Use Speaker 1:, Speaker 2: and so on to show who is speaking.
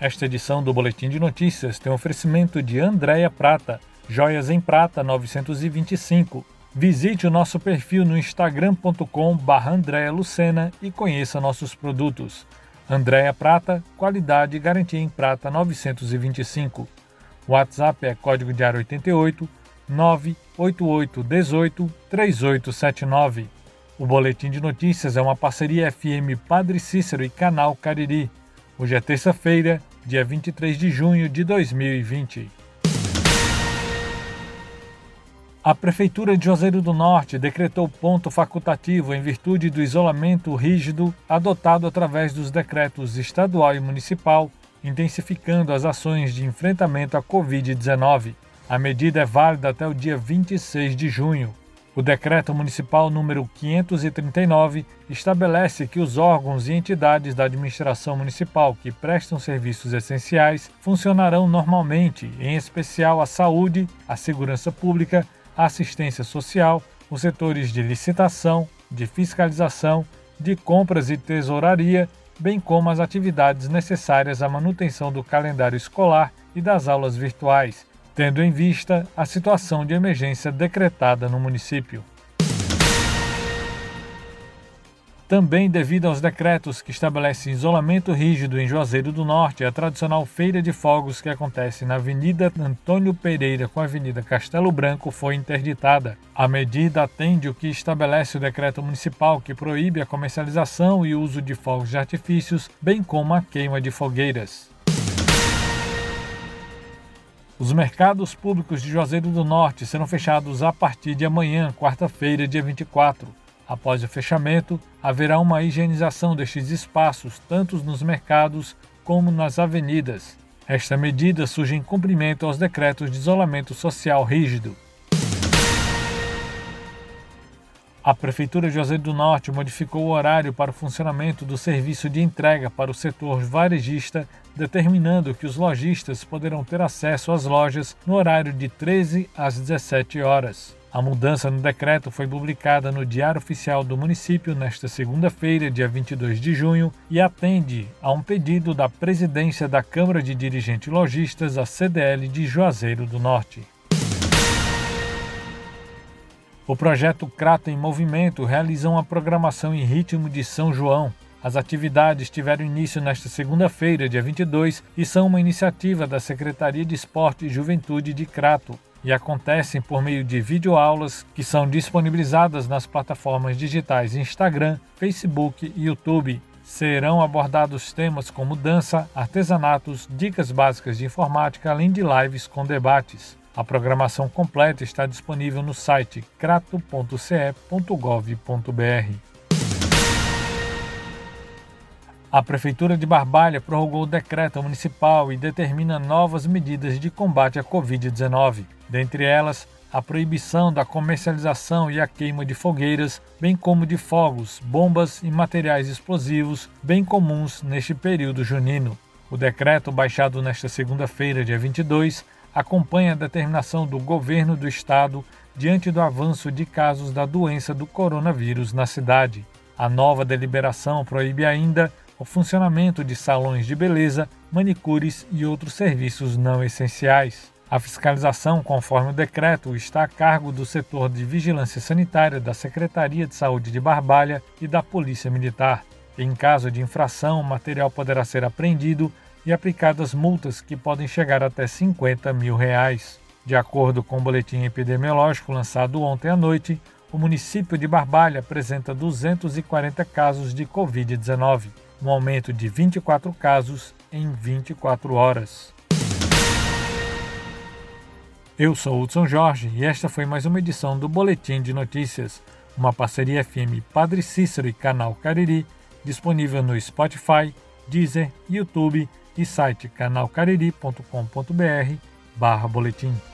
Speaker 1: Esta edição do Boletim de Notícias tem um oferecimento de Andréia Prata, Joias em Prata 925. Visite o nosso perfil no instagram.com Andréa Lucena e conheça nossos produtos. Andréia Prata, qualidade e garantia em prata 925. O WhatsApp é código diário 88 988 18 3879. O Boletim de Notícias é uma parceria FM Padre Cícero e Canal Cariri. Hoje é terça-feira, dia 23 de junho de 2020. A Prefeitura de Juazeiro do Norte decretou ponto facultativo em virtude do isolamento rígido adotado através dos decretos estadual e municipal, intensificando as ações de enfrentamento à Covid-19. A medida é válida até o dia 26 de junho. O decreto municipal número 539 estabelece que os órgãos e entidades da administração municipal que prestam serviços essenciais funcionarão normalmente, em especial a saúde, a segurança pública, a assistência social, os setores de licitação, de fiscalização, de compras e tesouraria, bem como as atividades necessárias à manutenção do calendário escolar e das aulas virtuais tendo em vista a situação de emergência decretada no município. Também devido aos decretos que estabelecem isolamento rígido em Juazeiro do Norte, a tradicional feira de fogos que acontece na Avenida Antônio Pereira com a Avenida Castelo Branco foi interditada. A medida atende o que estabelece o decreto municipal que proíbe a comercialização e uso de fogos de artifícios, bem como a queima de fogueiras. Os mercados públicos de Juazeiro do Norte serão fechados a partir de amanhã, quarta-feira, dia 24. Após o fechamento, haverá uma higienização destes espaços, tanto nos mercados como nas avenidas. Esta medida surge em cumprimento aos decretos de isolamento social rígido. A Prefeitura de Juazeiro do Norte modificou o horário para o funcionamento do serviço de entrega para o setor varejista, determinando que os lojistas poderão ter acesso às lojas no horário de 13 às 17 horas. A mudança no decreto foi publicada no Diário Oficial do Município nesta segunda-feira, dia 22 de junho, e atende a um pedido da presidência da Câmara de Dirigentes Logistas, a CDL de Juazeiro do Norte. O projeto Crato em Movimento realiza uma programação em ritmo de São João. As atividades tiveram início nesta segunda-feira, dia 22, e são uma iniciativa da Secretaria de Esporte e Juventude de Crato e acontecem por meio de videoaulas que são disponibilizadas nas plataformas digitais Instagram, Facebook e YouTube. Serão abordados temas como dança, artesanatos, dicas básicas de informática, além de lives com debates. A programação completa está disponível no site crato.ce.gov.br. A Prefeitura de Barbalha prorrogou o decreto municipal e determina novas medidas de combate à Covid-19. Dentre elas, a proibição da comercialização e a queima de fogueiras, bem como de fogos, bombas e materiais explosivos, bem comuns neste período junino. O decreto, baixado nesta segunda-feira, dia 22, acompanha a determinação do governo do estado diante do avanço de casos da doença do coronavírus na cidade. A nova deliberação proíbe ainda o funcionamento de salões de beleza, manicures e outros serviços não essenciais. A fiscalização, conforme o decreto, está a cargo do setor de vigilância sanitária da Secretaria de Saúde de Barbalha e da Polícia Militar. Em caso de infração, o material poderá ser apreendido e aplicadas multas que podem chegar até 50 mil reais. De acordo com o boletim epidemiológico lançado ontem à noite, o município de Barbalha apresenta 240 casos de Covid-19, um aumento de 24 casos em 24 horas. Eu sou Hudson Jorge e esta foi mais uma edição do Boletim de Notícias, uma parceria FM Padre Cícero e Canal Cariri, disponível no Spotify, Deezer, YouTube e site canalcariri.com.br barra boletim.